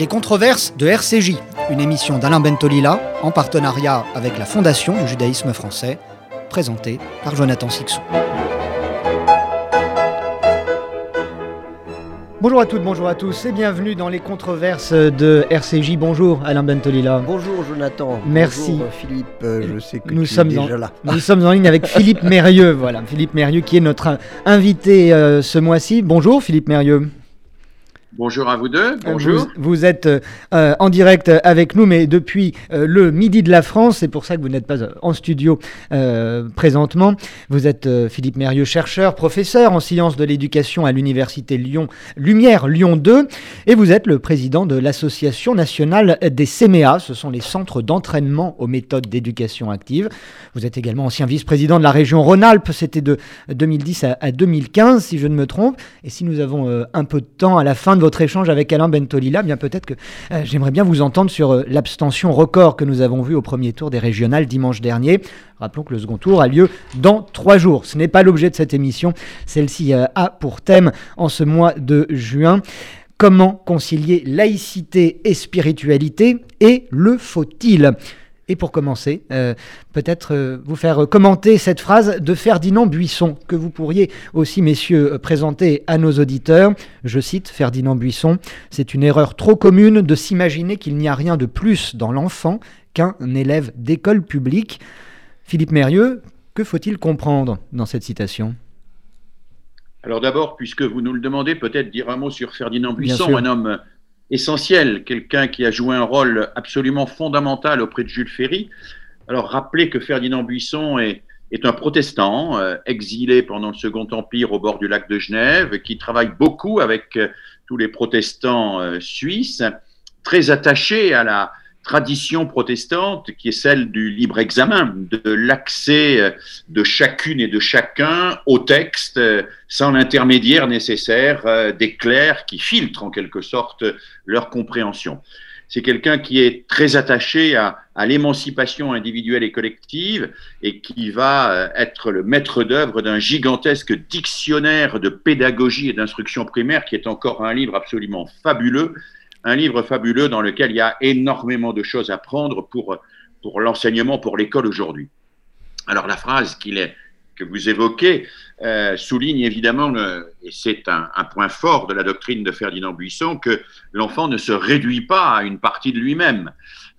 Les controverses de RCJ, une émission d'Alain Bentolila en partenariat avec la Fondation du judaïsme français, présentée par Jonathan Sixou. Bonjour à toutes, bonjour à tous et bienvenue dans les controverses de RCJ. Bonjour Alain Bentolila. Bonjour Jonathan. Merci. Bonjour Philippe, euh, je sais que nous tu sommes es en, déjà là. Nous sommes en ligne avec Philippe Mérieux. Voilà, Philippe Mérieux qui est notre invité euh, ce mois-ci. Bonjour Philippe Mérieux. Bonjour à vous deux. Bonjour. Vous, vous êtes euh, en direct avec nous, mais depuis euh, le midi de la France. C'est pour ça que vous n'êtes pas euh, en studio euh, présentement. Vous êtes euh, Philippe Mérieux, chercheur, professeur en sciences de l'éducation à l'université Lyon Lumière Lyon 2, et vous êtes le président de l'association nationale des CMEA. Ce sont les centres d'entraînement aux méthodes d'éducation active. Vous êtes également ancien vice-président de la région Rhône-Alpes. C'était de 2010 à, à, 2015, si je ne me trompe. Et si nous avons euh, un peu de temps à la fin de votre échange avec Alain Bentolila, bien peut-être que euh, j'aimerais bien vous entendre sur euh, l'abstention record que nous avons vue au premier tour des régionales dimanche dernier. Rappelons que le second tour a lieu dans trois jours. Ce n'est pas l'objet de cette émission. Celle-ci euh, a pour thème en ce mois de juin. Comment concilier laïcité et spiritualité et le faut-il? Et pour commencer, euh, peut-être euh, vous faire commenter cette phrase de Ferdinand Buisson, que vous pourriez aussi, messieurs, présenter à nos auditeurs. Je cite Ferdinand Buisson, C'est une erreur trop commune de s'imaginer qu'il n'y a rien de plus dans l'enfant qu'un élève d'école publique. Philippe Mérieux, que faut-il comprendre dans cette citation? Alors d'abord, puisque vous nous le demandez, peut-être dire un mot sur Ferdinand Buisson, un homme essentiel, quelqu'un qui a joué un rôle absolument fondamental auprès de Jules Ferry. Alors, rappelez que Ferdinand Buisson est, un protestant, euh, exilé pendant le Second Empire au bord du lac de Genève, qui travaille beaucoup avec euh, tous les protestants euh, suisses, très attaché à la tradition protestante qui est celle du libre examen, de l'accès de chacune et de chacun au texte sans l'intermédiaire nécessaire des clercs qui filtrent en quelque sorte leur compréhension. C'est quelqu'un qui est très attaché à, à l'émancipation individuelle et collective et qui va être le maître d'œuvre d'un gigantesque dictionnaire de pédagogie et d'instruction primaire qui est encore un livre absolument fabuleux un livre fabuleux dans lequel il y a énormément de choses à prendre pour, pour l'enseignement, pour l'école aujourd'hui. Alors la phrase qu'il est, que vous évoquez euh, souligne évidemment, et c'est un, point fort de la doctrine de Ferdinand Buisson, que l'enfant ne se réduit pas à une partie de lui-même.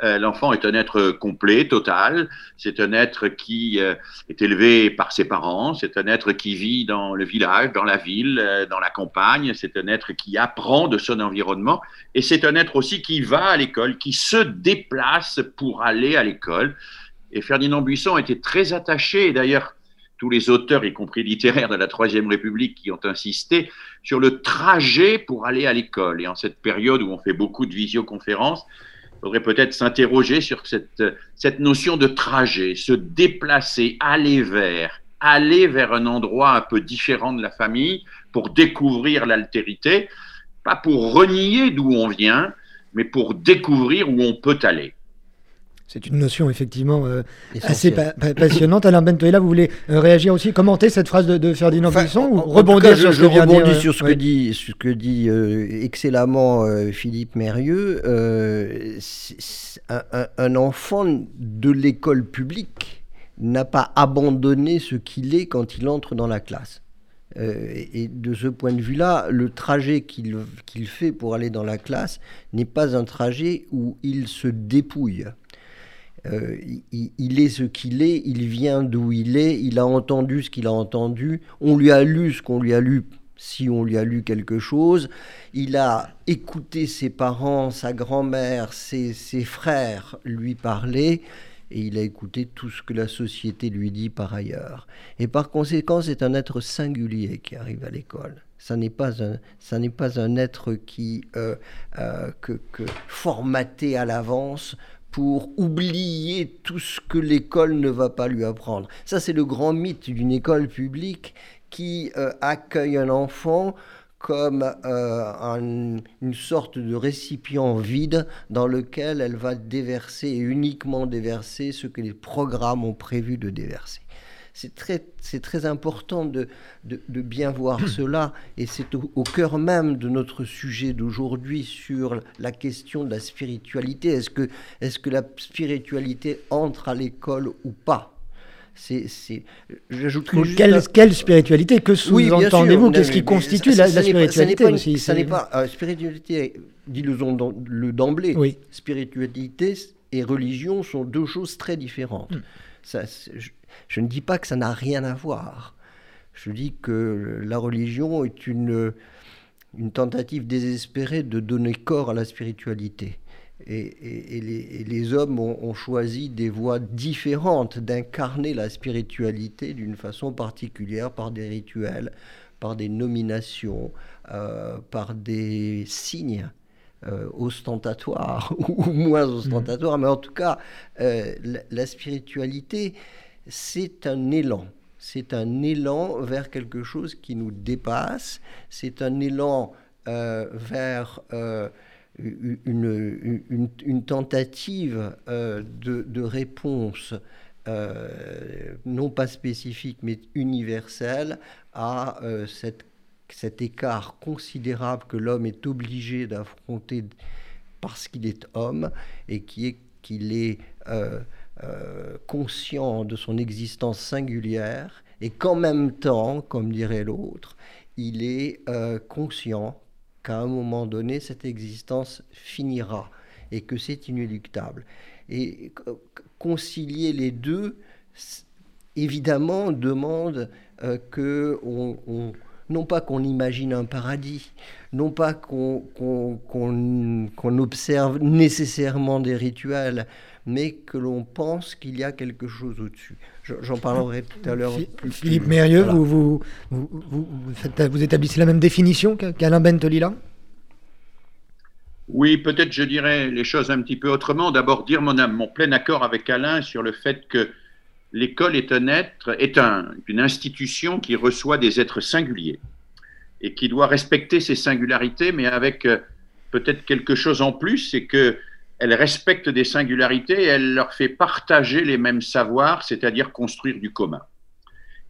Euh, l'enfant est un être complet, total, c'est un être qui euh, est élevé par ses parents, c'est un être qui vit dans le village, dans la ville, dans la campagne, c'est un être qui apprend de son environnement, et c'est un être aussi qui va à l'école, qui se déplace pour aller à l'école. Et Ferdinand Buisson était très attaché, d'ailleurs, tous les auteurs, y compris littéraires de la Troisième République, qui ont insisté sur le trajet pour aller à l'école. Et en cette période où on fait beaucoup de visioconférences, il faudrait peut-être s'interroger sur cette, notion de trajet, se déplacer, aller vers, aller vers un endroit un peu différent de la famille pour découvrir l'altérité, pas pour renier d'où on vient, mais pour découvrir où on peut aller. C'est une notion effectivement euh, assez pa pa passionnante. Alain Bentoela, vous voulez euh, réagir aussi, commenter cette phrase de, de Ferdinand enfin, Buisson ou rebondir cas, sur je, ce que je rebondis dire, sur ce ouais. que dit, ce que dit euh, excellemment euh, Philippe Mérieux. Euh, un, enfant de l'école publique n'a pas abandonné ce qu'il est quand il entre dans la classe. Euh, et de ce point de vue-là, le trajet qu'il qu fait pour aller dans la classe n'est pas un trajet où il se dépouille. Euh, il, est ce qu'il est, il vient d'où il est, il a entendu ce qu'il a entendu, on lui a lu ce qu'on lui a lu si on lui a lu quelque chose, il a écouté ses parents, sa grand-mère, ses, frères lui parler, et il a écouté tout ce que la société lui dit par ailleurs. Et par conséquent, c'est un être singulier qui arrive à l'école. Ça n'est pas un, ça n'est pas un être qui euh, euh, que formaté à l'avance pour oublier tout ce que l'école ne va pas lui apprendre. Ça, c'est le grand mythe d'une école publique qui euh, accueille un enfant comme euh, un, une sorte de récipient vide dans lequel elle va déverser et uniquement déverser ce que les programmes ont prévu de déverser. C'est très, très important de, de, bien voir cela, et c'est au, cœur même de notre sujet d'aujourd'hui sur la question de la spiritualité. Est-ce que, est que la spiritualité entre à l'école ou pas? C'est, quelle, quelle, spiritualité? Que sous-entendez-vous? Qu'est-ce qui constitue la, spiritualité aussi? Ça n'est pas. Euh, spiritualité, dis-le d'emblée. Oui. Spiritualité et religion sont deux choses très différentes. Hmm. Ça, je, ne dis pas que ça n'a rien à voir. Je dis que la religion est une, une tentative désespérée de donner corps à la spiritualité. Et, les, hommes ont, choisi des voies différentes d'incarner la spiritualité d'une façon particulière par des rituels, par des nominations, euh, par des signes euh, ostentatoire ou moins ostentatoire, mais en tout cas, euh, la, spiritualité, c'est un élan. C'est un élan vers quelque chose qui nous dépasse. C'est un élan euh, vers une, une, tentative de, de, réponse non pas spécifique mais universelle à cet écart considérable que l'homme est obligé d'affronter parce qu'il est homme et qui est qu'il est euh, euh, conscient de son existence singulière et qu'en même temps, comme dirait l'autre, il est euh, conscient qu'à un moment donné, cette existence finira et que c'est inéluctable. Et concilier les deux, évidemment, demande que on non pas qu'on imagine un paradis, non pas qu'on observe nécessairement des rituels, mais que l'on pense qu'il y a quelque chose au-dessus. J'en parlerai tout à l'heure. Philippe Mérieux, vous, vous, établissez la même définition qu'Alain Bentolila? Oui, peut-être je dirais les choses un petit peu autrement. D'abord, dire mon, mon plein accord avec Alain sur le fait que l'école est un être, est une institution qui reçoit des êtres singuliers et qui doit respecter ces singularités, mais avec euh, peut-être quelque chose en plus, c'est que elle respecte des singularités et elle leur fait partager les mêmes savoirs, c'est-à-dire construire du commun.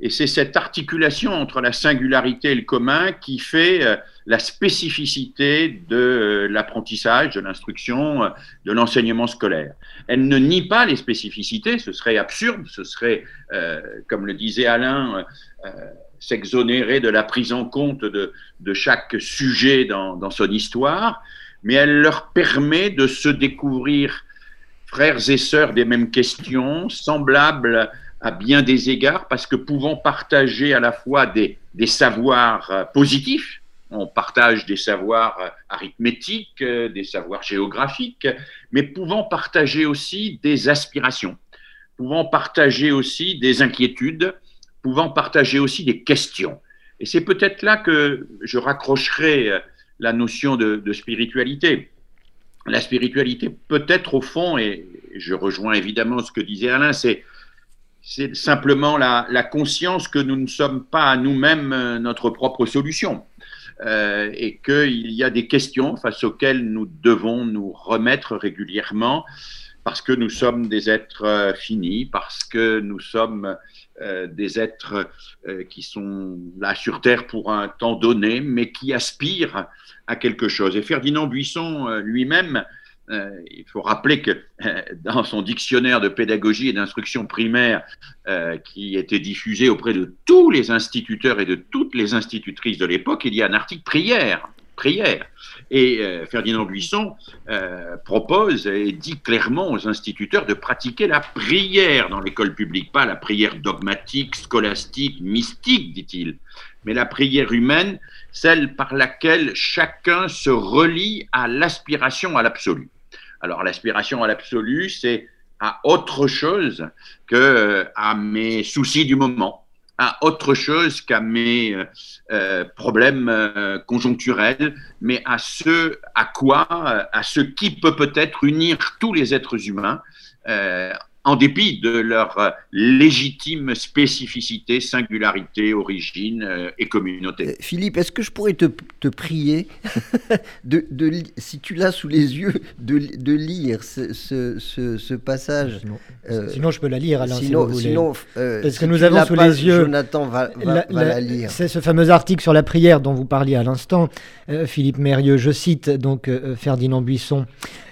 Et c'est cette articulation entre la singularité et le commun qui fait euh, la spécificité de euh, l'apprentissage, de l'instruction, euh, de l'enseignement scolaire. Elle ne nie pas les spécificités, ce serait absurde, ce serait, comme le disait Alain, s'exonérer de la prise en compte de, chaque sujet dans, son histoire, mais elle leur permet de se découvrir frères et sœurs des mêmes questions, semblables à bien des égards, parce que pouvant partager à la fois des, savoirs euh, positifs, on partage des savoirs euh, arithmétiques, euh, des savoirs géographiques, mais pouvant partager aussi des aspirations, pouvant partager aussi des inquiétudes, pouvant partager aussi des questions. Et c'est peut-être là que je raccrocherai la notion de, spiritualité. La spiritualité peut-être au fond, et je rejoins évidemment ce que disait Alain, c'est c'est simplement la, conscience que nous ne sommes pas à nous-mêmes euh, notre propre solution euh, et qu'il y a des questions face auxquelles nous devons nous remettre régulièrement parce que nous sommes des êtres euh, finis, parce que nous sommes des êtres qui sont là sur Terre pour un temps donné, mais qui aspirent à quelque chose. Et Ferdinand Buisson lui-même euh, il faut rappeler que euh, dans son dictionnaire de pédagogie et d'instruction primaire, euh, qui était diffusé auprès de tous les instituteurs et de toutes les institutrices de l'époque, il y a un article prière. Et Ferdinand Buisson propose et dit clairement aux instituteurs de pratiquer la prière dans l'école publique, pas la prière dogmatique, scolastique, mystique, dit-il, mais la prière humaine, celle par laquelle chacun se relie à l'aspiration à l'absolu. Alors l'aspiration à l'absolu, c'est à autre chose que euh, mes soucis du moment, à autre chose qu'à mes euh, euh, problèmes conjoncturels, mais à ce à quoi, à ce qui peut peut-être unir tous les êtres humains en dépit de leur euh, légitime spécificité, singularité, origine euh, et communauté. Euh, Philippe, est-ce que je pourrais te, prier, de, si tu l'as sous les yeux, de, lire ce, passage? Sinon, je peux la lire, Alain, sinon, si vous sinon Parce que nous avons sous les yeux... Jonathan va, la, lire. C'est ce fameux article sur la prière dont vous parliez à l'instant, Philippe Mérieux. Je cite donc Ferdinand Buisson.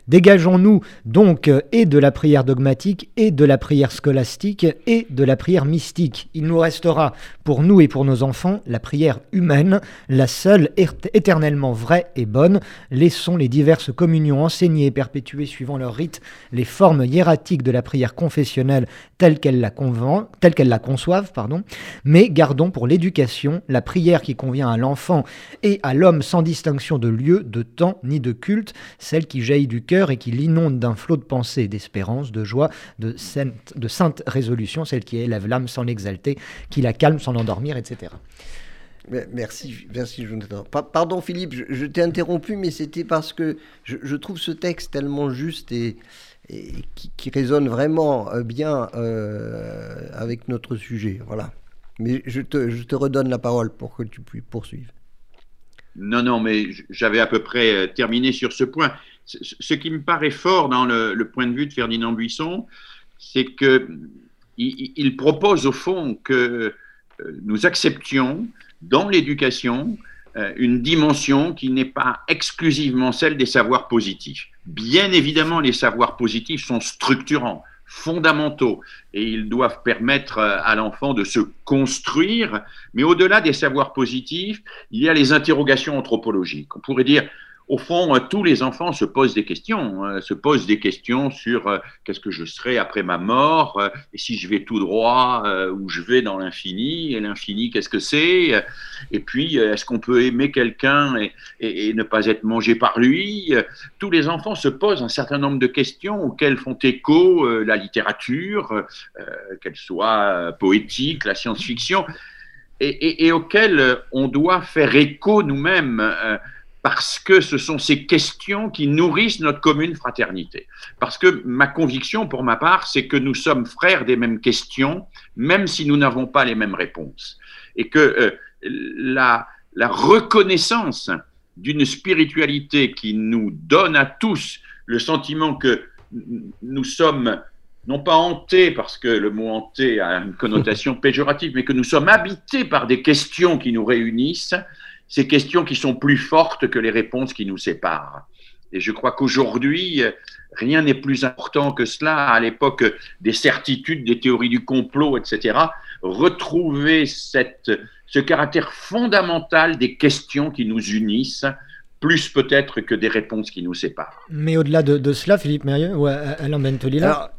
Dégageons-nous donc euh, et de la prière dogmatique, et de la prière scolastique, et de la prière mystique. Il nous restera pour nous et pour nos enfants la prière humaine, la seule éternellement vraie et bonne. Laissons les diverses communions enseignées et perpétuées suivant leur rite, les formes hiératiques de la prière confessionnelle telles qu'elles la, telle la conçoivent, pardon, mais gardons pour l'éducation la prière qui convient à l'enfant et à l'homme sans distinction de lieu, de temps ni de culte, celle qui jaillit du cœur et qui l'inonde d'un flot de pensée, d'espérance, de joie, de sainte, de sainte résolution, celle qui élève l'âme sans l'exalter, qui la calme sans l'endormir, etc. Merci, merci Jonathan. Pardon Philippe, je, t'ai interrompu, mais c'était parce que je, trouve ce texte tellement juste et, qui, résonne vraiment euh, bien euh, avec notre sujet. Voilà. Mais je te, je te redonne la parole pour que tu puisses poursuivre. Non, non, mais j'avais à peu près euh, terminé sur ce point ce qui me paraît fort dans le, point de vue de Ferdinand Buisson, c'est qu'il il propose au fond que euh, nous acceptions dans l'éducation euh, une dimension qui n'est pas exclusivement celle des savoirs positifs. Bien évidemment, les savoirs positifs sont structurants, fondamentaux, et ils doivent permettre euh, à l'enfant de se construire, mais au-delà des savoirs positifs, il y a les interrogations anthropologiques. On pourrait dire, au fond, euh, tous les enfants se posent des questions, hein, se posent des questions sur euh, qu'est-ce que je serai après ma mort, euh, et si je vais tout droit ou je vais dans l'infini, et l'infini, qu'est-ce que c'est Et puis, est-ce qu'on peut aimer quelqu'un et, ne pas être mangé par lui Tous les enfants se posent un certain nombre de questions auxquelles font écho la littérature, qu'elle soit poétique, la science-fiction, et, et, auxquelles on doit faire écho nous-mêmes parce que ce sont ces questions qui nourrissent notre commune fraternité. Parce que ma conviction, pour ma part, c'est que nous sommes frères des mêmes questions, même si nous n'avons pas les mêmes réponses. Et que euh, la, la reconnaissance d'une spiritualité qui nous donne à tous le sentiment que nous sommes non pas hantés, parce que le mot hanté a une connotation péjorative, mais que nous sommes habités par des questions qui nous réunissent, ces questions qui sont plus fortes que les réponses qui nous séparent. Et je crois qu'aujourd'hui, rien n'est plus important que cela. À l'époque des certitudes, des théories du complot, etc., retrouver cette, ce caractère fondamental des questions qui nous unissent, plus peut-être que des réponses qui nous séparent. Mais au-delà de, cela, Philippe Mérieux ou Alain Bentolila Alors,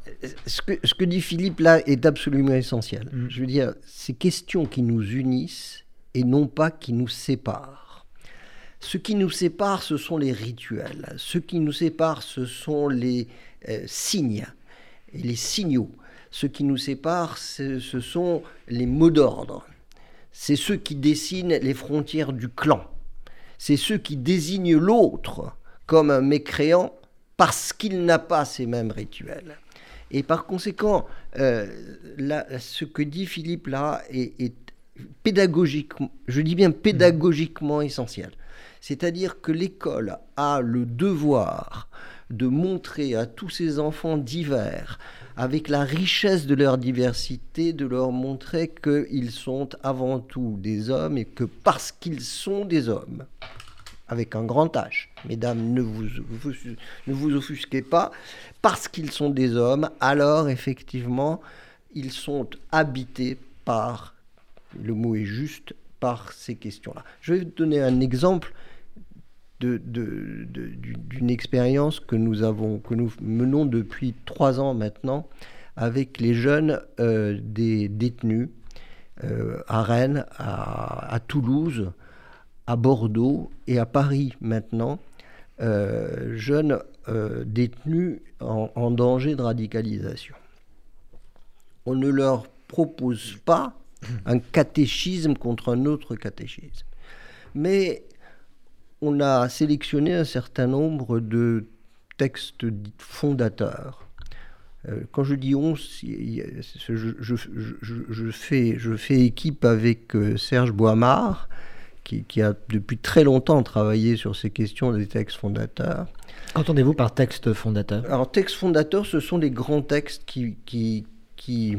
ce que, ce que dit Philippe là est absolument essentiel. Mm. Je veux dire, ces questions qui nous unissent, et non pas qui nous sépare. Ce qui nous sépare, ce sont les rituels. Ce qui nous sépare, ce sont les euh, signes et les signaux. Ce qui nous sépare, ce sont les mots d'ordre. C'est ceux qui dessinent les frontières du clan. C'est ceux qui désignent l'autre comme un mécréant parce qu'il n'a pas ces mêmes rituels. Et par conséquent, euh, ce que dit Philippe là est, pédagogiquement, je dis bien pédagogiquement essentiel. C'est-à-dire que l'école a le devoir de montrer à tous ces enfants divers, avec la richesse de leur diversité, de leur montrer qu'ils sont avant tout des hommes et que parce qu'ils sont des hommes, avec un grand H, mesdames, ne vous, ne vous offusquez pas, parce qu'ils sont des hommes, alors effectivement, ils sont habités par le mot est juste par ces questions-là. Je vais vous donner un exemple d'une expérience que nous menons depuis trois ans maintenant avec les jeunes euh, détenus euh, à Rennes, à, Toulouse, à Bordeaux et à Paris maintenant, euh, jeunes détenus en danger de radicalisation. On ne leur propose pas un catéchisme contre un autre catéchisme. Mais on a sélectionné un certain nombre de textes fondateurs. quand je dis on, je, fais, je fais équipe avec Serge Boimard, qui, qui, a depuis très longtemps travaillé sur ces questions des textes fondateurs. Qu'entendez-vous par texte fondateur Alors, texte fondateur, ce sont les grands textes qui, qui, qui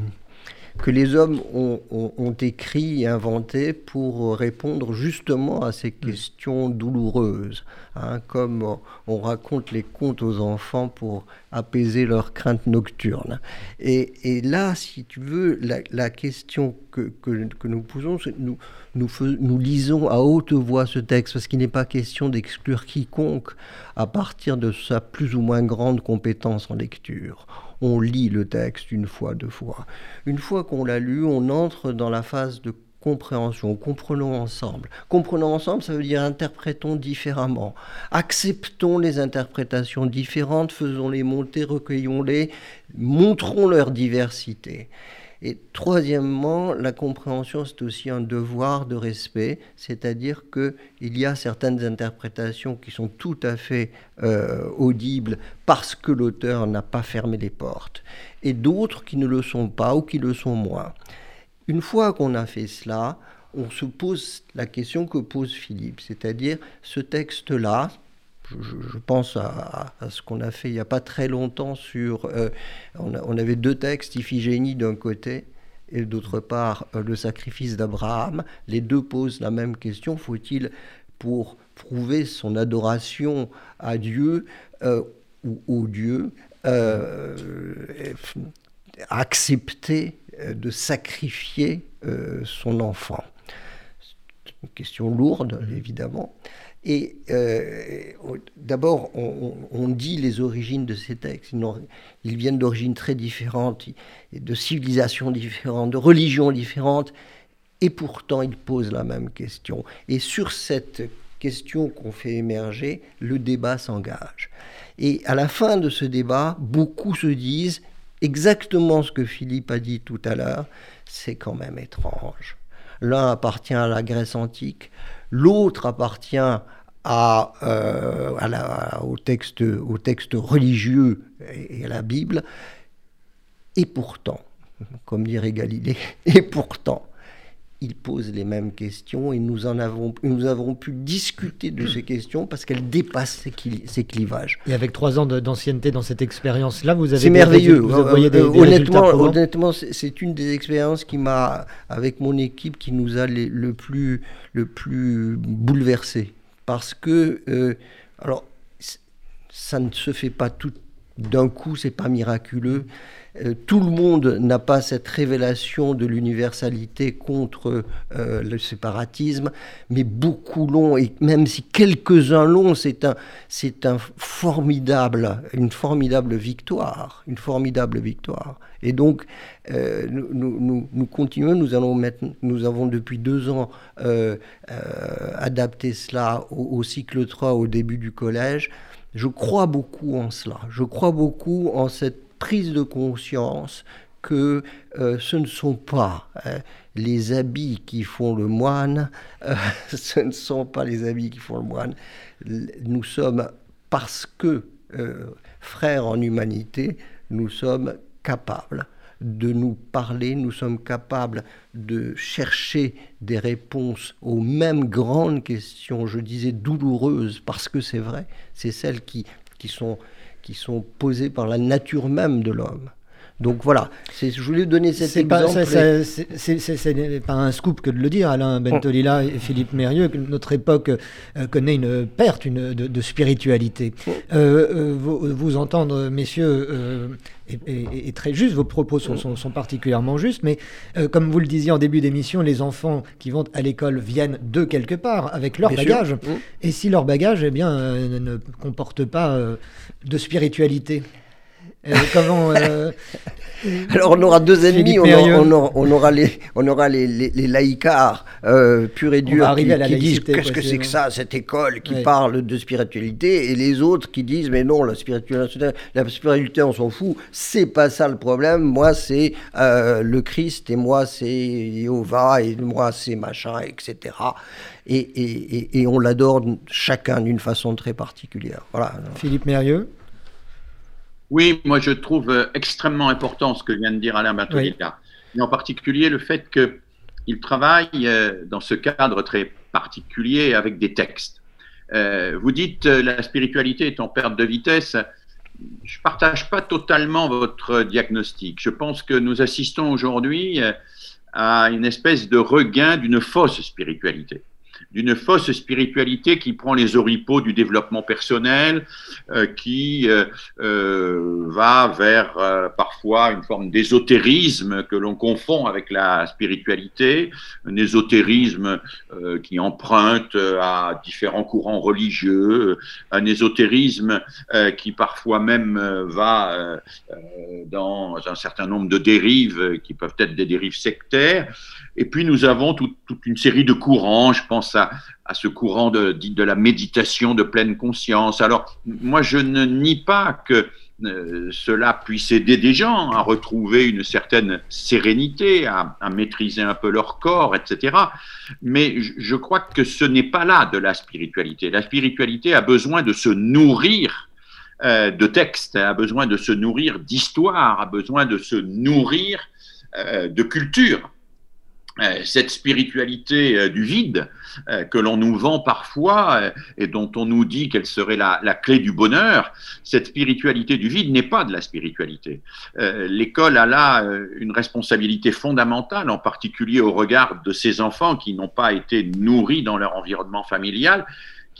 que les hommes ont, écrit et inventé pour répondre justement à ces questions douloureuses, hein, comme on raconte les contes aux enfants pour apaiser leurs craintes nocturnes. Et, là, si tu veux, la, question que, que, nous posons, c'est nous, nous, nous lisons à haute voix ce texte, parce qu'il n'est pas question d'exclure quiconque à partir de sa plus ou moins grande compétence en lecture on lit le texte une fois, deux fois. Une fois qu'on l'a lu, on entre dans la phase de compréhension, comprenons ensemble. Comprenons ensemble, ça veut dire interprétons différemment. Acceptons les interprétations différentes, faisons-les monter, recueillons-les, montrons leur diversité. Et troisièmement, la compréhension, c'est aussi un devoir de respect, c'est-à-dire qu'il y a certaines interprétations qui sont tout à fait euh, audibles parce que l'auteur n'a pas fermé les portes, et d'autres qui ne le sont pas ou qui le sont moins. Une fois qu'on a fait cela, on se pose la question que pose Philippe, c'est-à-dire ce texte-là, je, pense à, ce qu'on a fait il n'y a pas très longtemps sur... Euh, on, avait deux textes, Iphigénie d'un côté et d'autre part euh, le sacrifice d'Abraham. Les deux posent la même question. Faut-il, pour prouver son adoration à Dieu euh, ou au Dieu, accepter de sacrifier son enfant? C'est une question lourde, évidemment. Et euh, d'abord, on, dit les origines de ces textes. Ils, viennent d'origines très différentes, de civilisations différentes, de religions différentes, et pourtant ils posent la même question. Et sur cette question qu'on fait émerger, le débat s'engage. Et à la fin de ce débat, beaucoup se disent exactement ce que Philippe a dit tout à l'heure, c'est quand même étrange. L'un appartient à la Grèce antique, l'autre appartient à, euh, au, texte, au texte religieux et à la Bible. Et pourtant, comme dirait Galilée, et pourtant, il pose les mêmes questions et nous, en avons, nous avons pu discuter de ces questions parce qu'elles dépassent ces, clivages. Et avec trois ans d'ancienneté dans cette expérience-là, vous avez... C'est merveilleux. Vous euh, des, honnêtement, honnêtement c'est une des expériences qui m'a, avec mon équipe, qui nous a le, plus, le plus bouleversé. Parce que, euh, alors, ça ne se fait pas tout d'un coup, c'est pas miraculeux. Euh, tout le monde n'a pas cette révélation de l'universalité contre euh, le séparatisme, mais beaucoup l'ont, et même si quelques-uns l'ont, c'est un, c'est un formidable, une formidable victoire, une formidable victoire. Et donc, euh, nous, continuons, nous, allons mettre, nous avons depuis deux ans adapté cela au, au cycle 3 au début du collège. Je crois beaucoup en cela, je crois beaucoup en cette prise de conscience que euh, ce ne sont pas euh, les habits qui font le moine, euh, ce ne sont pas les habits qui font le moine. Nous sommes, parce que frères en humanité, nous sommes capables de nous parler, nous sommes capables de chercher des réponses aux mêmes grandes questions, je disais douloureuses, parce que c'est vrai, c'est celles qui, qui sont qui sont posées par la nature même de l'homme. Donc voilà, je voulais donner cet exemple. C'est pas un scoop que de le dire, Alain Bentolila et Philippe Mérieux, que notre époque euh, connaît une perte une, de, spiritualité. Euh, euh, vous, entendre, messieurs, est, très juste, vos propos sont, sont, particulièrement justes, mais comme vous le disiez en début d'émission, les enfants qui vont à l'école viennent de quelque part avec leur bagage. Et si leur bagage eh bien, ne comporte pas de spiritualité? Euh, comment euh, Alors on aura deux ennemis, on aura, on, aura, les, on aura les, les, laïcars euh, purs et durs qui, qui disent qu'est-ce que c'est que ça, cette école qui parle de spiritualité, et les autres qui disent mais non, la spiritualité, la spiritualité on s'en fout, c'est pas ça le problème, moi c'est le Christ, et moi c'est Jéhovah, et moi c'est machin, etc. Et, et, et on l'adore chacun d'une façon très particulière. Voilà. Philippe Mérieux Oui, moi je trouve euh, extrêmement important ce que vient de dire Alain Bertolita. Et en particulier le fait qu'il travaille euh, dans ce cadre très particulier avec des textes. Euh, vous dites la spiritualité est en perte de vitesse. Je ne partage pas totalement votre diagnostic. Je pense que nous assistons aujourd'hui à une espèce de regain d'une fausse spiritualité d'une fausse spiritualité qui prend les oripeaux du développement personnel, euh, qui euh, euh, va vers parfois une forme d'ésotérisme que l'on confond avec la spiritualité, un ésotérisme qui emprunte à différents courants religieux, un ésotérisme qui parfois même va dans un certain nombre de dérives qui peuvent être des dérives sectaires. Et puis nous avons toute une série de courants, je pense à, ce courant de, de, la méditation de pleine conscience. Alors moi je ne nie pas que euh, cela puisse aider des gens à retrouver une certaine sérénité, à, maîtriser un peu leur corps, etc. Mais je crois que ce n'est pas là de la spiritualité. La spiritualité a besoin de se nourrir euh, de textes, a besoin de se nourrir d'histoire, a besoin de se nourrir euh, de culture. Euh, cette spiritualité euh, du vide euh, que l'on nous vend parfois et dont on nous dit qu'elle serait la, clé du bonheur, cette spiritualité du vide n'est pas de la spiritualité. L'école a là une responsabilité fondamentale, en particulier au regard de ces enfants qui n'ont pas été nourris dans leur environnement familial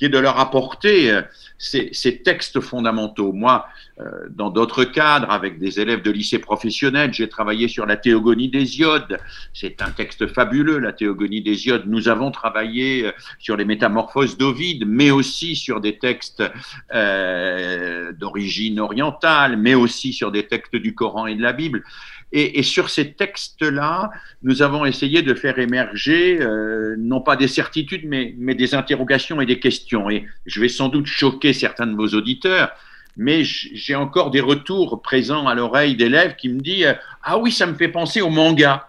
qui de leur apporter euh, ces, textes fondamentaux. Moi, euh, dans d'autres cadres, avec des élèves de lycée professionnel, j'ai travaillé sur la théogonie d'Hésiode. C'est un texte fabuleux, la théogonie d'Hésiode. Nous avons travaillé euh, sur les métamorphoses d'Ovide, mais aussi sur des textes d'origine orientale, mais aussi sur des textes du Coran et de la Bible. Et, sur ces textes-là, nous avons essayé de faire émerger euh, non pas des certitudes, mais, des interrogations et des questions. Et je vais sans doute choquer certains de vos auditeurs, mais j'ai encore des retours présents à l'oreille d'élèves qui me disent Ah oui, ça me fait penser au manga.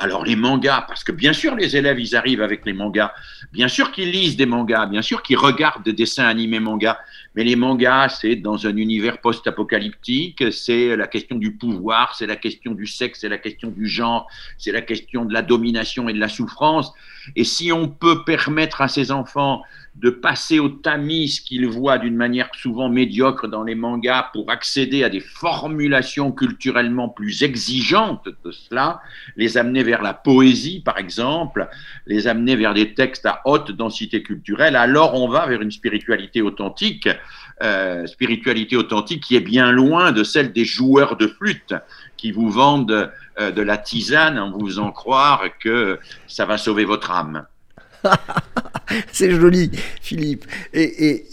Alors les mangas, parce que bien sûr les élèves, ils arrivent avec les mangas, bien sûr qu'ils lisent des mangas, bien sûr qu'ils regardent des dessins animés mangas, mais les mangas, c'est dans un univers post-apocalyptique, c'est la question du pouvoir, c'est la question du sexe, c'est la question du genre, c'est la question de la domination et de la souffrance. Et si on peut permettre à ces enfants de passer au tamis qu'ils voient d'une manière souvent médiocre dans les mangas pour accéder à des formulations culturellement plus exigeantes de cela, les amener vers la poésie par exemple, les amener vers des textes à haute densité culturelle, alors on va vers une spiritualité authentique, euh, spiritualité authentique qui est bien loin de celle des joueurs de flûte qui vous vendent euh, de la tisane en vous faisant croire que ça va sauver votre âme. C'est joli, Philippe. Et,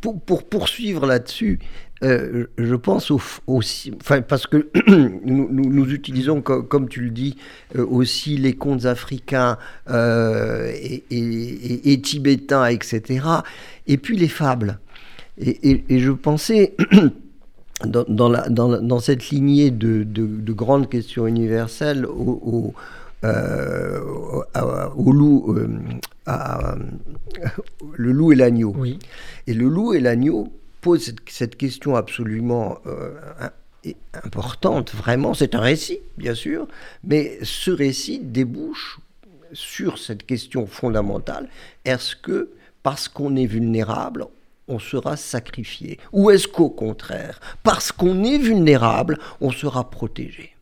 pour, poursuivre là-dessus, euh, je pense aussi, enfin, parce que nous, utilisons, comme, tu le dis, euh, aussi les contes africains euh, et, tibétains, etc. Et puis les fables. Et, je pensais, dans, cette lignée de, grandes questions universelles, au euh, au loup, euh, le loup et l'agneau. Oui. Et le loup et l'agneau posent cette, question absolument euh, importante, vraiment. C'est un récit, bien sûr, mais ce récit débouche sur cette question fondamentale. Est-ce que parce qu'on est vulnérable, on sera sacrifié? Ou est-ce qu'au contraire, parce qu'on est vulnérable, on sera protégé?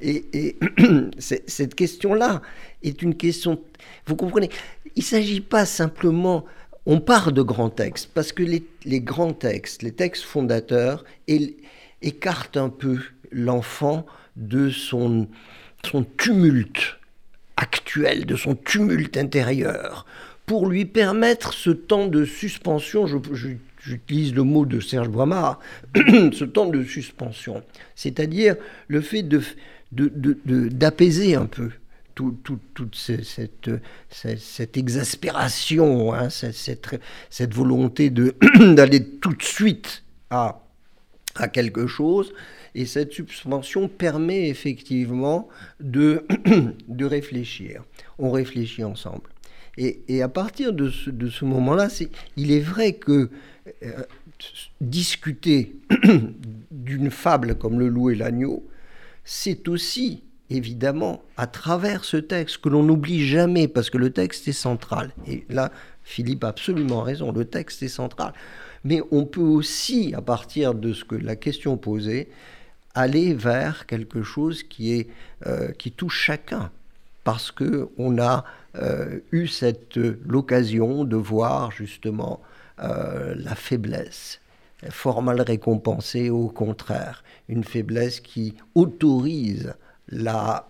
Et, cette question-là est une question, vous comprenez, il ne s'agit pas simplement, on part de grands textes, parce que les, grands textes, les textes fondateurs, écartent un peu l'enfant de son, tumulte actuel, de son tumulte intérieur, pour lui permettre ce temps de suspension, j'utilise le mot de Serge Boimard, ce temps de suspension, c'est-à-dire le fait de, d'apaiser un peu toute cette, cette, exaspération, hein, cette, cette, volonté d'aller tout de suite à, à quelque chose. Et cette suspension permet effectivement de, de réfléchir. On réfléchit ensemble. Et, à partir de ce, moment-là, il est vrai que euh, discuter d'une fable comme le loup et l'agneau, c'est aussi évidemment à travers ce texte que l'on n'oublie jamais parce que le texte est central. Et là, Philippe a absolument raison, le texte est central. Mais on peut aussi, à partir de ce que la question posait, aller vers quelque chose qui, euh, touche chacun. Parce qu'on a euh, eu cette l'occasion de voir justement euh, la faiblesse, fort mal récompensée au contraire, une faiblesse qui autorise la,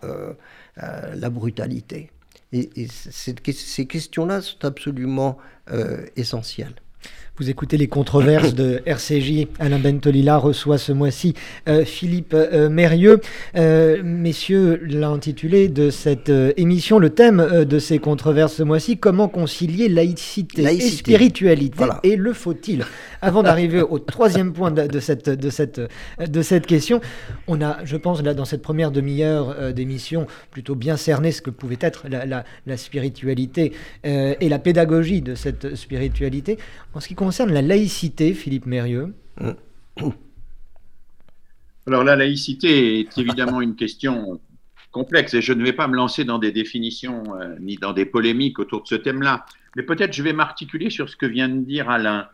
la brutalité. Et, ces questions-là sont absolument essentielles. Vous écoutez les controverses de RCJ. Alain Bentolila reçoit ce mois-ci euh, Philippe euh, Mérieux. Euh, messieurs, l'intitulé de cette émission, le thème de ces controverses ce mois-ci, comment concilier laïcité, et spiritualité Et le faut-il? Avant d'arriver au troisième point de, cette, de, cette, de cette question, on a, je pense, là, dans cette première demi-heure d'émission, plutôt bien cerné ce que pouvait être la, spiritualité et la pédagogie de cette spiritualité. En ce qui concerne la laïcité, Philippe Mérieux. Alors la laïcité est évidemment une question complexe et je ne vais pas me lancer dans des définitions euh, ni dans des polémiques autour de ce thème-là, mais peut-être je vais m'articuler sur ce que vient de dire Alain,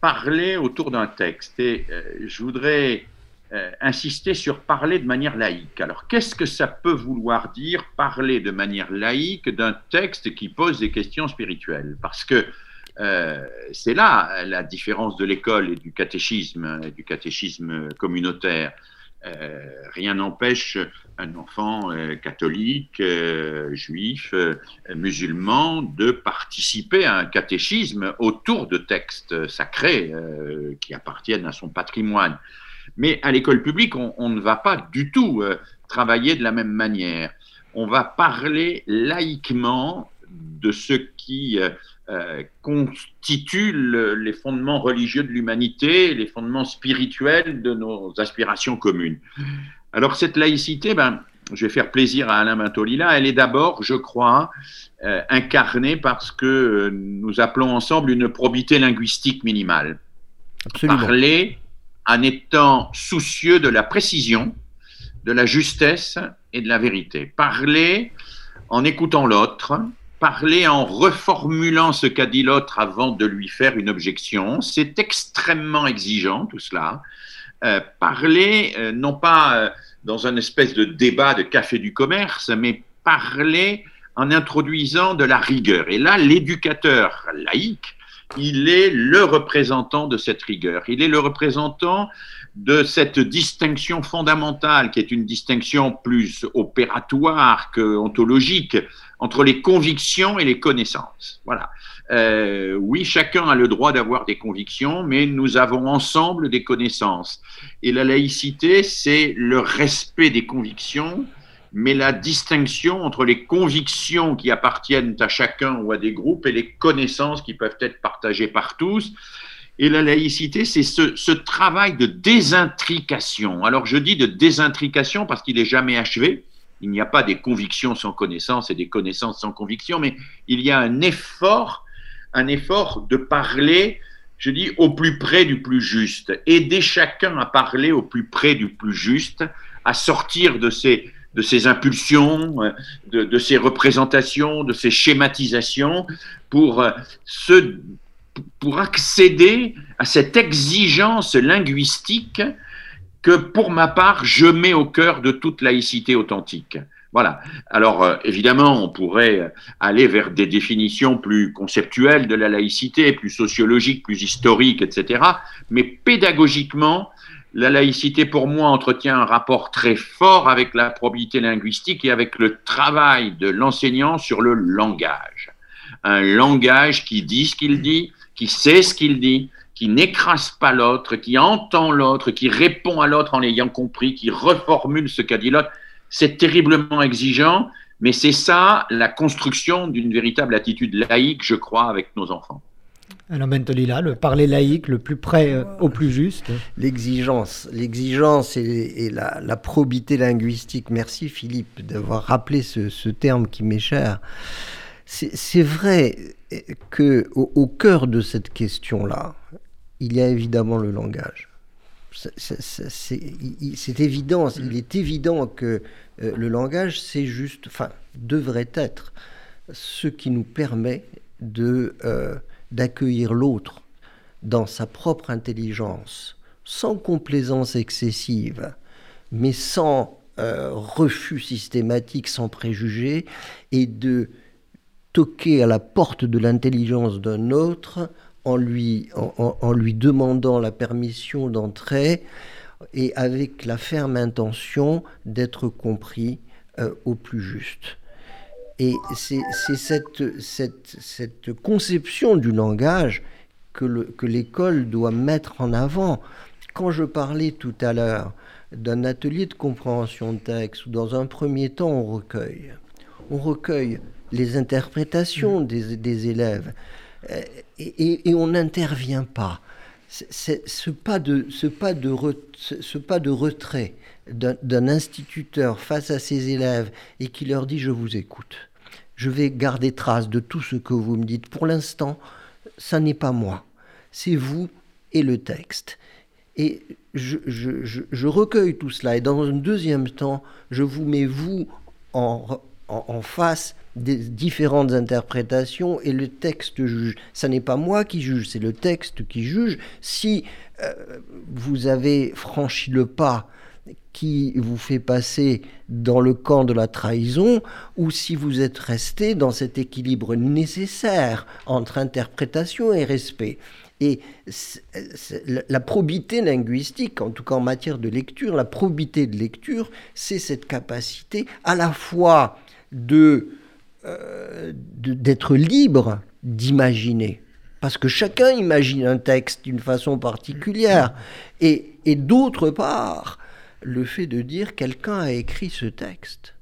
parler autour d'un texte. Et euh, je voudrais euh, insister sur parler de manière laïque. Alors qu'est-ce que ça peut vouloir dire parler de manière laïque d'un texte qui pose des questions spirituelles? Parce que euh, c'est là la différence de l'école et du catéchisme, et du catéchisme communautaire. Euh, rien n'empêche un enfant euh, catholique, juif, musulman de participer à un catéchisme autour de textes sacrés qui appartiennent à son patrimoine. Mais à l'école publique, on, ne va pas du tout travailler de la même manière. On va parler laïquement de ce qui euh, constituent les fondements religieux de l'humanité, les fondements spirituels de nos aspirations communes. Alors cette laïcité, ben, je vais faire plaisir à Alain Mintolila, elle est d'abord, je crois, euh, incarnée parce que nous appelons ensemble une probité linguistique minimale. Parler en étant soucieux de la précision, de la justesse et de la vérité. Parler en écoutant l'autre, parler en reformulant ce qu'a dit l'autre avant de lui faire une objection. C'est extrêmement exigeant tout cela. Euh, parler, euh, non pas euh, dans un espèce de débat de café du commerce, mais parler en introduisant de la rigueur. Et là, l'éducateur laïque, il est le représentant de cette rigueur. Il est le représentant de cette distinction fondamentale, qui est une distinction plus opératoire que ontologique, entre les convictions et les connaissances. Voilà. Euh, oui, chacun a le droit d'avoir des convictions, mais nous avons ensemble des connaissances. Et la laïcité, c'est le respect des convictions, mais la distinction entre les convictions qui appartiennent à chacun ou à des groupes et les connaissances qui peuvent être partagées par tous. Et la laïcité, c'est ce, ce, travail de désintrication. Alors je dis de désintrication parce qu'il n'est jamais achevé. Il n'y a pas des convictions sans connaissances et des connaissances sans convictions, mais il y a un effort, un effort de parler, je dis, au plus près du plus juste. Aider chacun à parler au plus près du plus juste, à sortir de ces, de ces impulsions, de, de ces représentations, de ces schématisations, pour, se, pour accéder à cette exigence linguistique que pour ma part, je mets au cœur de toute laïcité authentique. Voilà. Alors, euh, évidemment, on pourrait aller vers des définitions plus conceptuelles de la laïcité, plus sociologiques, plus historiques, etc. Mais pédagogiquement, la laïcité, pour moi, entretient un rapport très fort avec la probabilité linguistique et avec le travail de l'enseignant sur le langage. Un langage qui dit ce qu'il dit, qui sait ce qu'il dit, qui n'écrase pas l'autre, qui entend l'autre, qui répond à l'autre en l'ayant compris, qui reformule ce qu'a dit l'autre, c'est terriblement exigeant, mais c'est ça la construction d'une véritable attitude laïque, je crois, avec nos enfants. Alors Bentolila, le parler laïque le plus près euh, au plus juste. L'exigence, l'exigence et, la, probité linguistique. Merci Philippe d'avoir rappelé ce, ce terme qui m'est cher C'est vrai que au, cœur de cette question-là, il y a évidemment le langage. C'est évident, il est évident que euh, le langage, c'est juste, enfin, devrait être ce qui nous permet de euh, d'accueillir l'autre dans sa propre intelligence, sans complaisance excessive, mais sans euh, refus systématique, sans préjugés, et de toquer à la porte de l'intelligence d'un autre en lui, en, lui demandant la permission d'entrer et avec la ferme intention d'être compris euh, au plus juste. Et c'est cette, cette, cette, conception du langage que l'école doit mettre en avant. Quand je parlais tout à l'heure d'un atelier de compréhension de texte, où dans un premier temps on recueille, on recueille les interprétations des, des élèves euh, et, on n'intervient pas. Ce pas, de, ce, pas de ce pas de retrait d'un instituteur face à ses élèves et qui leur dit je vous écoute. Je vais garder trace de tout ce que vous me dites. Pour l'instant, ça n'est pas moi c'est vous et le texte. Et je, recueille tout cela. Et dans un deuxième temps, je vous mets vous en, en, face des différentes interprétations et le texte juge. Ce n'est pas moi qui juge, c'est le texte qui juge. Si euh, vous avez franchi le pas qui vous fait passer dans le camp de la trahison ou si vous êtes resté dans cet équilibre nécessaire entre interprétation et respect. Et la probité linguistique, en tout cas en matière de lecture, la probité de lecture, c'est cette capacité à la fois de d'être libre d'imaginer. Parce que chacun imagine un texte d'une façon particulière. Et, et d'autre part, le fait de dire quelqu'un a écrit ce texte.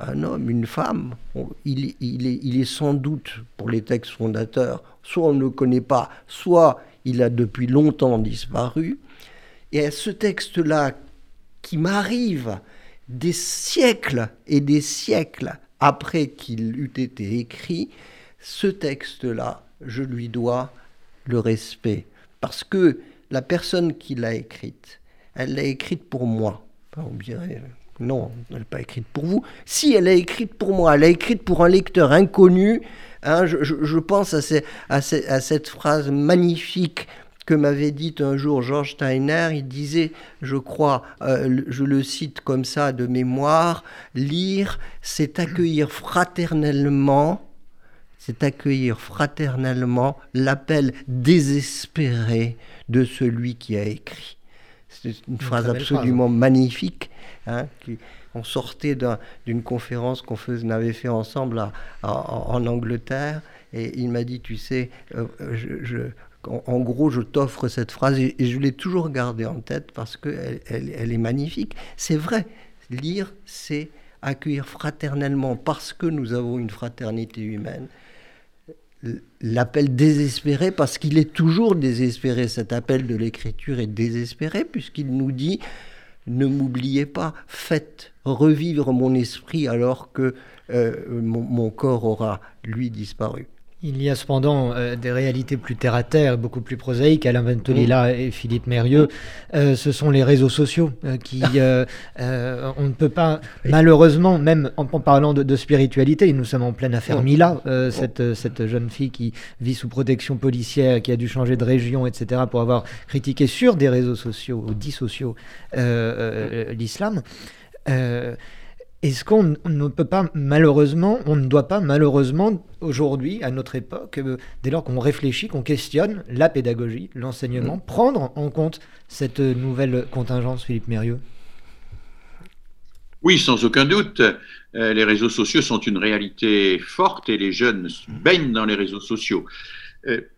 Un homme, une femme, il, il, est, sans doute, pour les textes fondateurs, soit on ne le connaît pas, soit il a depuis longtemps disparu. Et ce texte-là, qui m'arrive des siècles et des siècles après qu'il eût été écrit, ce texte-là, je lui dois le respect. Parce que la personne qui l'a écrite, elle l'a écrite pour moi. On dirait, non, elle n'est pas écrite pour vous. Si, elle est écrite pour moi, elle l'a écrite pour un lecteur inconnu Hein, je, pense à, cette phrase magnifique que m'avait dit un jour Georges Steiner. Il disait, je crois, euh, je le cite comme ça de mémoire, lire, c'est accueillir fraternellement, c'est accueillir fraternellement l'appel désespéré de celui qui a écrit. C'est une, phrase absolument magnifique. Hein, on sortait d'une conférence qu'on avait fait ensemble en Angleterre, et il m'a dit, tu sais, euh, je, en, gros, je t'offre cette phrase, et, je l'ai toujours gardée en tête parce qu'elle elle, est magnifique. C'est vrai, lire, c'est accueillir fraternellement, parce que nous avons une fraternité humaine, l'appel désespéré, parce qu'il est toujours désespéré, cet appel de l'écriture est désespéré, puisqu'il nous dit, ne m'oubliez pas, faites revivre mon esprit alors que euh, mon, corps aura, lui, disparu. Il y a cependant euh, des réalités plus terre à terre, beaucoup plus prosaïques. Alain Ventolila mm. et Philippe Mérieux, euh, ce sont les réseaux sociaux qui, on ne peut pas, malheureusement, même en, parlant de, spiritualité, nous sommes en pleine affaire. Mila, cette, cette jeune fille qui vit sous protection policière, qui a dû changer de région, etc., pour avoir critiqué sur des réseaux sociaux ou dits sociaux l'islam. Euh, est-ce qu'on ne peut pas, malheureusement, on ne doit pas, malheureusement, aujourd'hui, à notre époque, euh, dès lors qu'on réfléchit, qu'on questionne la pédagogie, l'enseignement, mm. prendre en compte cette nouvelle contingence, Philippe Mérieux? Oui, sans aucun doute. Euh, les réseaux sociaux sont une réalité forte et les jeunes baignent dans les réseaux sociaux.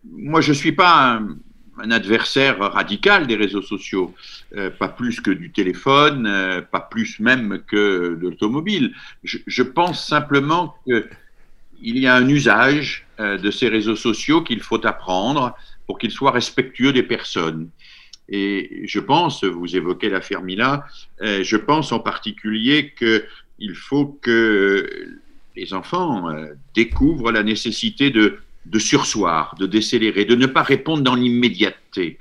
moi, je ne suis pas un, un adversaire radical des réseaux sociaux, euh, pas plus que du téléphone, euh, pas plus même que de l'automobile. Je, pense simplement qu'il y a un usage euh, de ces réseaux sociaux qu'il faut apprendre pour qu'ils soient respectueux des personnes. Et je pense, vous évoquez l'affaire Mila, je pense en particulier qu'il faut que les enfants découvrent la nécessité de, de sursoir, de décélérer, de ne pas répondre dans l'immédiateté.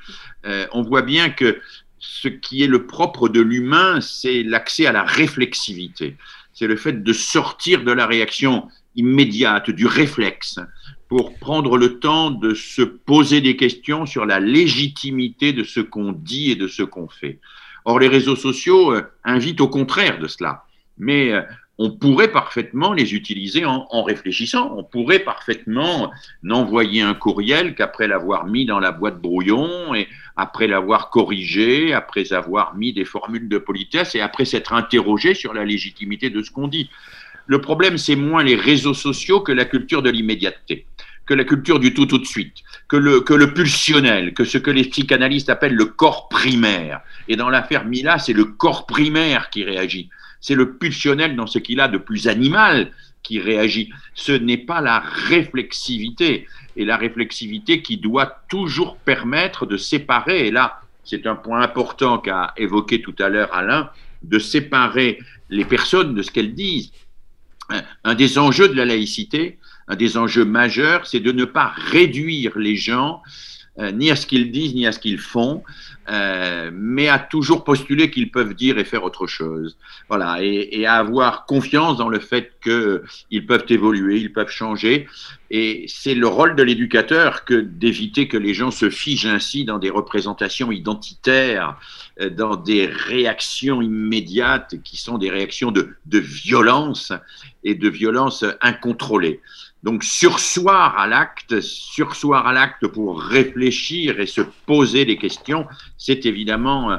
on voit bien que ce qui est le propre de l'humain, c'est l'accès à la réflexivité. C'est le fait de sortir de la réaction immédiate, du réflexe, pour prendre le temps de se poser des questions sur la légitimité de ce qu'on dit et de ce qu'on fait. Or, les réseaux sociaux euh, invitent au contraire de cela. Mais euh, on pourrait parfaitement les utiliser en, réfléchissant. On pourrait parfaitement n'envoyer un courriel qu'après l'avoir mis dans la boîte brouillon et après l'avoir corrigé, après avoir mis des formules de politesse et après s'être interrogé sur la légitimité de ce qu'on dit. Le problème, c'est moins les réseaux sociaux que la culture de l'immédiateté, que la culture du tout tout de suite, que le, que le pulsionnel, que ce que les psychanalystes appellent le corps primaire. Et dans l'affaire Mila, c'est le corps primaire qui réagit c'est le pulsionnel dans ce qu'il a de plus animal qui réagit. Ce n'est pas la réflexivité. Et la réflexivité qui doit toujours permettre de séparer, et là, c'est un point important qu'a évoqué tout à l'heure Alain, de séparer les personnes de ce qu'elles disent. Un des enjeux de la laïcité, un des enjeux majeurs, c'est de ne pas réduire les gens euh, ni à ce qu'ils disent, ni à ce qu'ils font, euh, mais à toujours postuler qu'ils peuvent dire et faire autre chose. Voilà, et, à avoir confiance dans le fait qu'ils peuvent évoluer, ils peuvent changer. Et c'est le rôle de l'éducateur que d'éviter que les gens se figent ainsi dans des représentations identitaires, euh, dans des réactions immédiates qui sont des réactions de, de violence et de violence incontrôlée. Donc sursoir à l'acte, sursoir à l'acte pour réfléchir et se poser des questions, c'est évidemment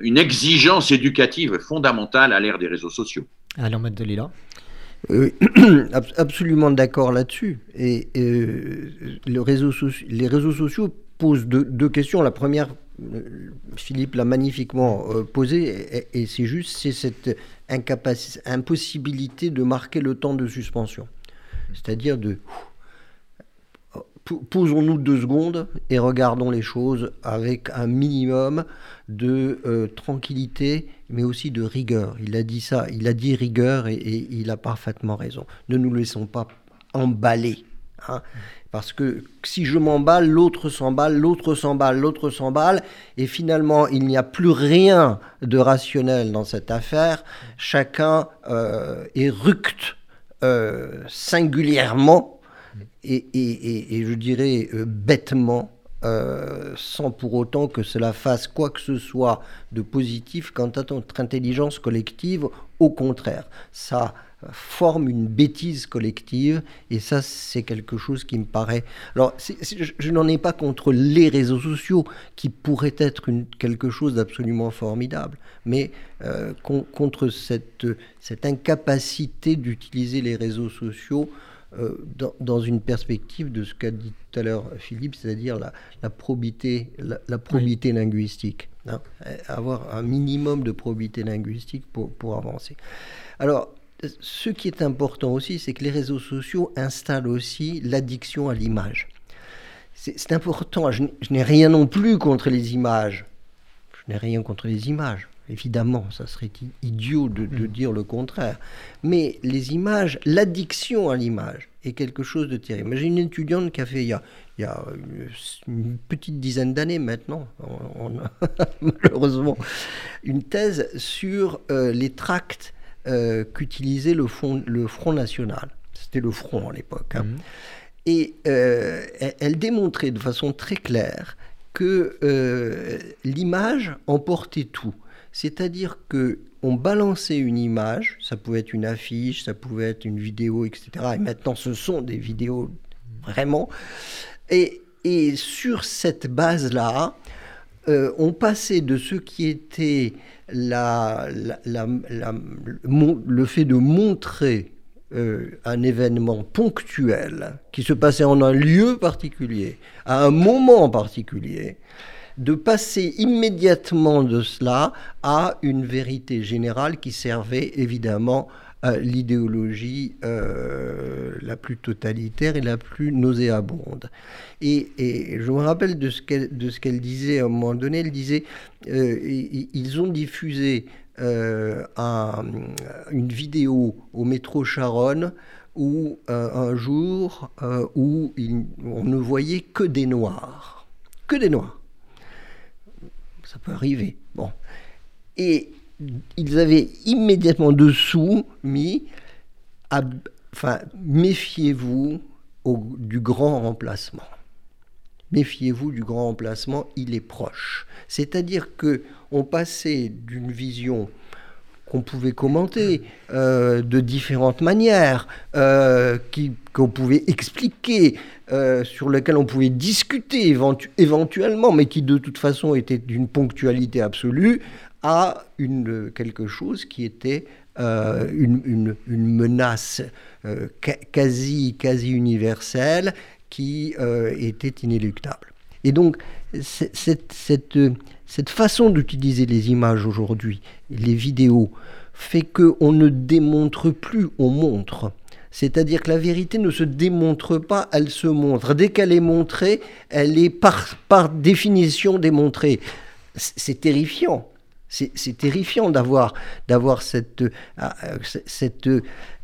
une exigence éducative fondamentale à l'ère des réseaux sociaux. Alain Delila oui, absolument d'accord là-dessus. Et euh, les réseaux sociaux posent deux, questions. La première, euh, Philippe l'a magnifiquement euh, posée, et c'est juste, c'est cette impossibilité de marquer le temps de suspension c'est-à-dire de posons-nous deux secondes et regardons les choses avec un minimum de euh, tranquillité, mais aussi de rigueur. Il a dit ça, il a dit rigueur et, il a parfaitement raison. Ne nous laissons pas emballer. Hein. parce que si je m'emballe, l'autre s'emballe, l'autre s'emballe, l'autre s'emballe, et finalement il n'y a plus rien de rationnel dans cette affaire. Chacun euh, est ructe euh, singulièrement et, je dirais euh, bêtement, euh, sans pour autant que cela fasse quoi que ce soit de positif quant à notre intelligence collective. Au contraire, ça forme une bêtise collective et ça c'est quelque chose qui me paraît alors je, n'en ai pas contre les réseaux sociaux qui pourraient être quelque chose d'absolument formidable mais euh, contre cette incapacité d'utiliser les réseaux sociaux euh, dans, une perspective de ce qu'a dit tout à l'heure Philippe, c'est-à-dire la, la, probité, la, probité linguistique. Hein. avoir un minimum de probité linguistique pour, pour avancer. Alors, ce qui est important aussi, c'est que les réseaux sociaux installent aussi l'addiction à l'image. C'est important, je n'ai rien non plus contre les images. Je n'ai rien contre les images. Évidemment, ça serait idiot de, mm. dire le contraire. Mais les images, l'addiction à l'image est quelque chose de terrible. J'ai une étudiante qui a fait il y a, il y a une petite dizaine d'années maintenant, malheureusement, une thèse sur euh, les tracts euh, qu'utilisait le, le, Front National. C'était le Front à l'époque. Hein. Mhm. Et euh, elle, démontrait de façon très claire que l'image emportait tout. C'est-à-dire que on balançait une image, ça pouvait être une affiche, ça pouvait être une vidéo, etc. Et maintenant, ce sont des vidéos vraiment. Et, et sur cette base-là, on passait de ce qui était le fait de montrer euh, un événement ponctuel qui se passait en un lieu particulier, à un moment particulier, de passer immédiatement de cela à une vérité générale qui servait évidemment l'idéologie euh, la plus totalitaire et la plus nauséabonde. Et, je me rappelle de ce qu'elle disait à un moment donné, elle disait, euh, ils ont diffusé euh, une vidéo au métro Charonne où un jour où on ne voyait que des noirs, que des noirs. Ça peut arriver. Bon. Et ils avaient immédiatement dessous mis, méfiez-vous du grand remplacement. Méfiez-vous du grand remplacement, il est proche. C'est-à-dire que on passait d'une vision qu'on pouvait commenter euh, de différentes manières, euh, qu'on pouvait expliquer, euh, sur lequel on pouvait discuter éventuellement, mais qui de toute façon était d'une ponctualité absolue, à une, quelque chose qui était euh, une, menace euh, quasi, quasi universelle qui était inéluctable. Et donc, cette, cette façon d'utiliser les images aujourd'hui, les vidéos, fait qu'on ne démontre plus, on montre. C'est-à-dire que la vérité ne se démontre pas, elle se montre. Dès qu'elle est montrée, elle est par, par définition démontrée. C'est terrifiant. C'est terrifiant d'avoir d'avoir cette, ah, cette,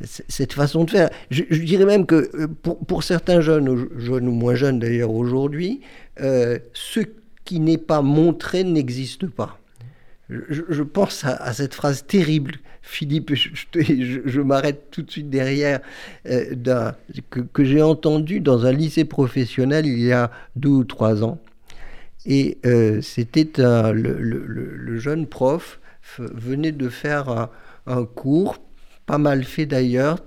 cette façon de faire. Je, dirais même que euh, pour, pour, certains jeunes, jeunes ou moins jeunes d'ailleurs aujourd'hui, euh, ce qui n'est pas montré n'existe pas. Je, pense à, cette phrase terrible, Philippe, je, je, m'arrête tout de suite derrière, euh, que, j'ai entendu dans un lycée professionnel il y a deux ou trois ans. Et euh, c'était le, jeune prof venait de faire un, cours, pas mal fait d'ailleurs,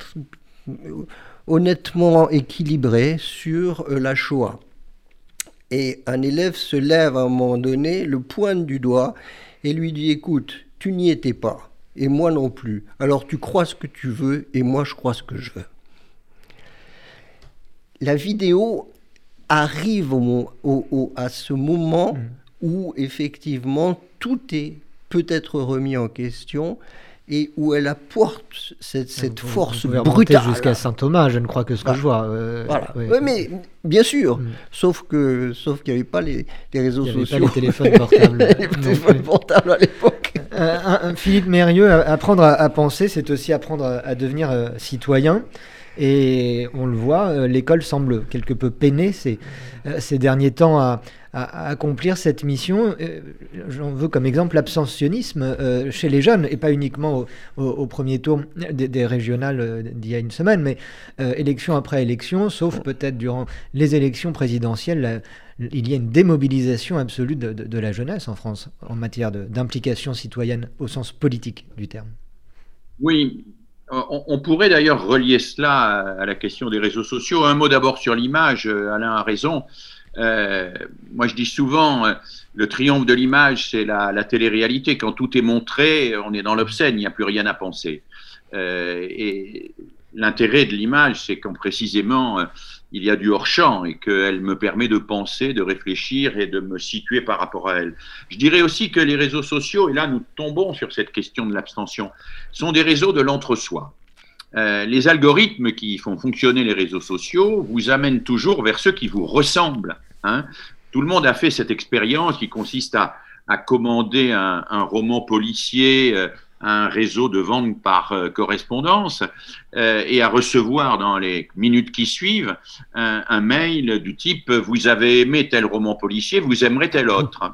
honnêtement équilibré sur euh, la Shoah. Et un élève se lève à un moment donné, le pointe du doigt et lui dit Écoute, tu n'y étais pas, et moi non plus. Alors tu crois ce que tu veux, et moi je crois ce que je veux. La vidéo arrive au, à ce moment mm. où effectivement tout est peut-être remis en question et où elle apporte cette, cette force brutale. jusqu'à Saint Thomas, je ne crois que ce que je vois. Euh, voilà. mais bien sûr, mm. sauf que sauf qu'il n'y avait pas les, les réseaux Il sociaux, pas les téléphones portables. les téléphones portables à l'époque. Euh, Philippe Mérieux, apprendre à, penser, c'est aussi apprendre à, devenir euh, citoyen. Et on le voit, euh, l'école semble quelque peu peiner ces, ces derniers temps à, accomplir cette mission. Euh, j'en veux comme exemple l'abstentionnisme chez les jeunes, et pas uniquement au, premier tour des, régionales d'il y a une semaine, mais élection après élection, sauf peut-être durant les élections présidentielles. il y a une démobilisation absolue de, la jeunesse en France en matière d'implication citoyenne au sens politique du terme. Oui, on, pourrait d'ailleurs relier cela à, la question des réseaux sociaux. Un mot d'abord sur l'image. Euh, Alain a raison. Euh, moi, je dis souvent, euh, le triomphe de l'image, c'est la, télé-réalité. Quand tout est montré, on est dans l'obscène, il n'y a plus rien à penser. et l'intérêt de l'image, c'est quand précisément il y a du hors-champ et qu'elle me permet de penser, de réfléchir et de me situer par rapport à elle. Je dirais aussi que les réseaux sociaux, et là nous tombons sur cette question de l'abstention, sont des réseaux de l'entre-soi. Euh, les algorithmes qui font fonctionner les réseaux sociaux vous amènent toujours vers ceux qui vous ressemblent. Hein. Tout le monde a fait cette expérience qui consiste à, commander un, roman policier euh, un réseau de vente par euh, correspondance et à recevoir dans les minutes qui suivent un, mail du type vous avez aimé tel roman policier, vous aimerez tel autre.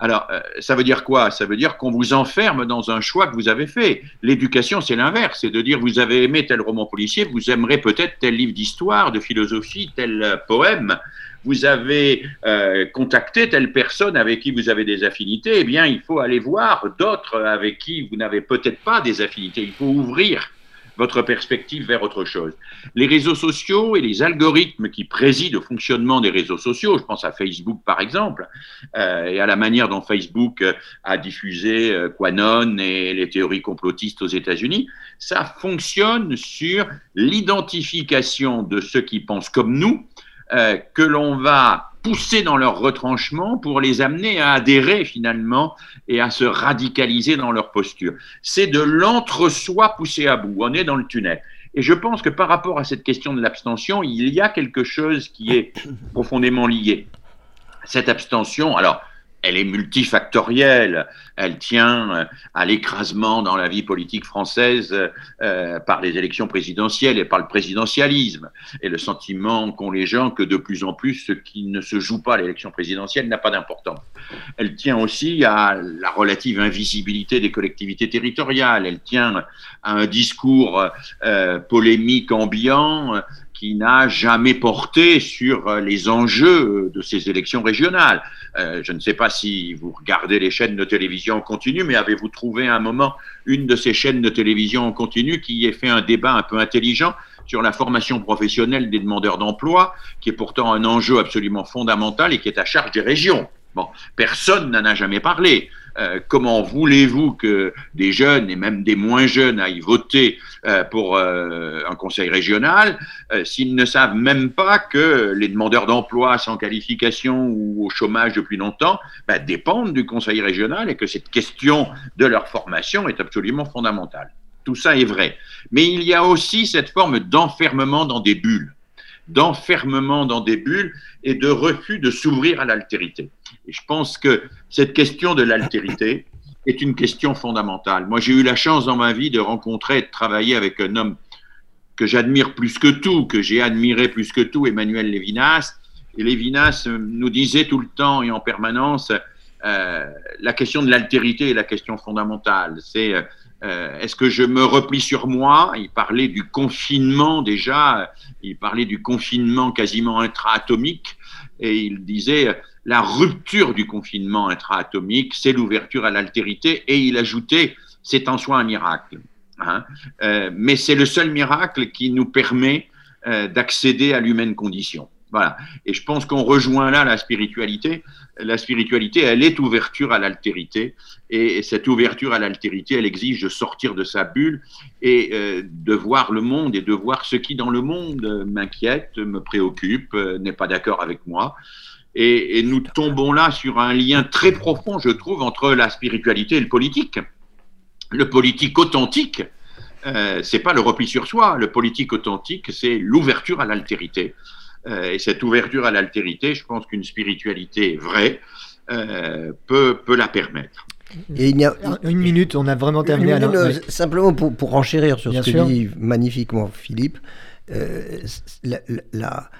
Alors, euh, ça veut dire quoi? Ça veut dire qu'on vous enferme dans un choix que vous avez fait. L'éducation, c'est l'inverse, c'est de dire vous avez aimé tel roman policier, vous aimerez peut-être tel livre d'histoire, de philosophie, tel poème vous avez euh, contacté telle personne avec qui vous avez des affinités, eh bien, il faut aller voir d'autres avec qui vous n'avez peut-être pas des affinités. Il faut ouvrir votre perspective vers autre chose. Les réseaux sociaux et les algorithmes qui président au fonctionnement des réseaux sociaux, je pense à Facebook par exemple, euh, et à la manière dont Facebook a diffusé euh, Quanon et les théories complotistes aux États-Unis, ça fonctionne sur l'identification de ceux qui pensent comme nous, euh, que l'on va pousser dans leur retranchement pour les amener à adhérer finalement et à se radicaliser dans leur posture. C'est de l'entre-soi poussé à bout. On est dans le tunnel. Et je pense que par rapport à cette question de l'abstention, il y a quelque chose qui est profondément lié. Cette abstention, alors elle est multifactorielle. Elle tient euh, à l'écrasement dans la vie politique française euh, par les élections présidentielles et par le présidentialisme et le sentiment qu'ont les gens que de plus en plus ce qui ne se joue pas à l'élection présidentielle n'a pas d'importance. Elle tient aussi à la relative invisibilité des collectivités territoriales. Elle tient à un discours euh, polémique ambiant qui n'a jamais porté sur euh, les enjeux de ces élections régionales. Euh, je ne sais pas si vous regardez les chaînes de télévision en continu, mais avez-vous trouvé à un moment une de ces chaînes de télévision en continu qui ait fait un débat un peu intelligent sur la formation professionnelle des demandeurs d'emploi, qui est pourtant un enjeu absolument fondamental et qui est à charge des régions? Bon, personne n'en a jamais parlé. Euh, comment voulez-vous que des jeunes et même des moins jeunes aillent voter euh, pour euh, un conseil régional s'ils ne savent même pas que les demandeurs d'emploi sans qualification ou au chômage depuis longtemps bah, dépendent du conseil régional et que cette question de leur formation est absolument fondamentale. Tout ça est vrai. Mais il y a aussi cette forme d'enfermement dans des bulles d'enfermement dans des bulles et de refus de s'ouvrir à l'altérité. Et je pense que cette question de l'altérité est une question fondamentale. Moi, j'ai eu la chance dans ma vie de rencontrer et de travailler avec un homme que j'admire plus que tout, que j'ai admiré plus que tout, Emmanuel Lévinas. Et Lévinas nous disait tout le temps et en permanence, euh, la question de l'altérité est la question fondamentale. C'est euh, euh, est-ce que je me replie sur moi? Il parlait du confinement déjà, il parlait du confinement quasiment intra-atomique, et il disait la rupture du confinement intra-atomique, c'est l'ouverture à l'altérité, et il ajoutait c'est en soi un miracle. Hein. Euh, mais c'est le seul miracle qui nous permet euh, d'accéder à l'humaine condition. Et je pense qu'on rejoint là la spiritualité. La spiritualité, elle est ouverture à l'altérité. Et cette ouverture à l'altérité, elle exige de sortir de sa bulle et euh, de voir le monde et de voir ce qui dans le monde m'inquiète, me préoccupe, euh, n'est pas d'accord avec moi. Et, nous tombons là sur un lien très profond, je trouve, entre la spiritualité et le politique. Le politique authentique, euh, c'est pas le repli sur soi. Le politique authentique, c'est l'ouverture à l'altérité. Euh, et cette ouverture à l'altérité, je pense qu'une spiritualité vraie euh, peut, peut la permettre. Et il y a une minute, on a vraiment terminé. Euh, simplement pour, pour enchérir sur ce que dit magnifiquement Philippe, la, la,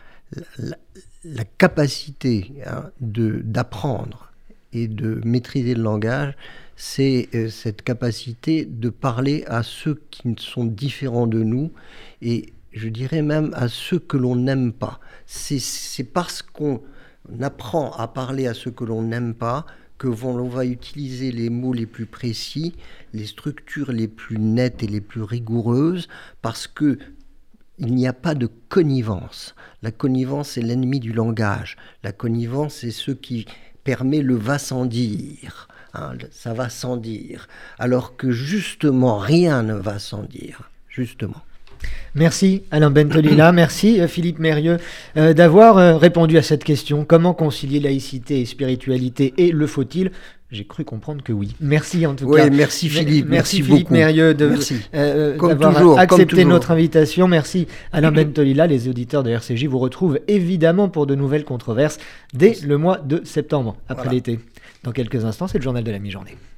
la, capacité hein, d'apprendre et de maîtriser le langage, c'est cette capacité de parler à ceux qui sont différents de nous et je dirais même à ceux que l'on n'aime pas. C'est parce qu'on apprend à parler à ceux que l'on n'aime pas que l'on va utiliser les mots les plus précis, les structures les plus nettes et les plus rigoureuses, parce que il n'y a pas de connivence. La connivence est l'ennemi du langage. La connivence c'est ce qui permet le va sans dire. Hein, ça va sans dire. Alors que justement rien ne va sans dire. Justement. Merci Alain Bentolila, merci euh, Philippe Mérieux euh, d'avoir euh, répondu à cette question. Comment concilier laïcité et spiritualité et le faut-il? J'ai cru comprendre que oui. Merci en tout oui, cas. Merci Philippe. Merci, Philippe Mérieux d'avoir accepté notre invitation. Merci Alain Bentolila. Les auditeurs de RCJ vous retrouvent évidemment pour de nouvelles controverses dès le mois de septembre, après l'été. Dans quelques instants, c'est le journal de la mi-journée.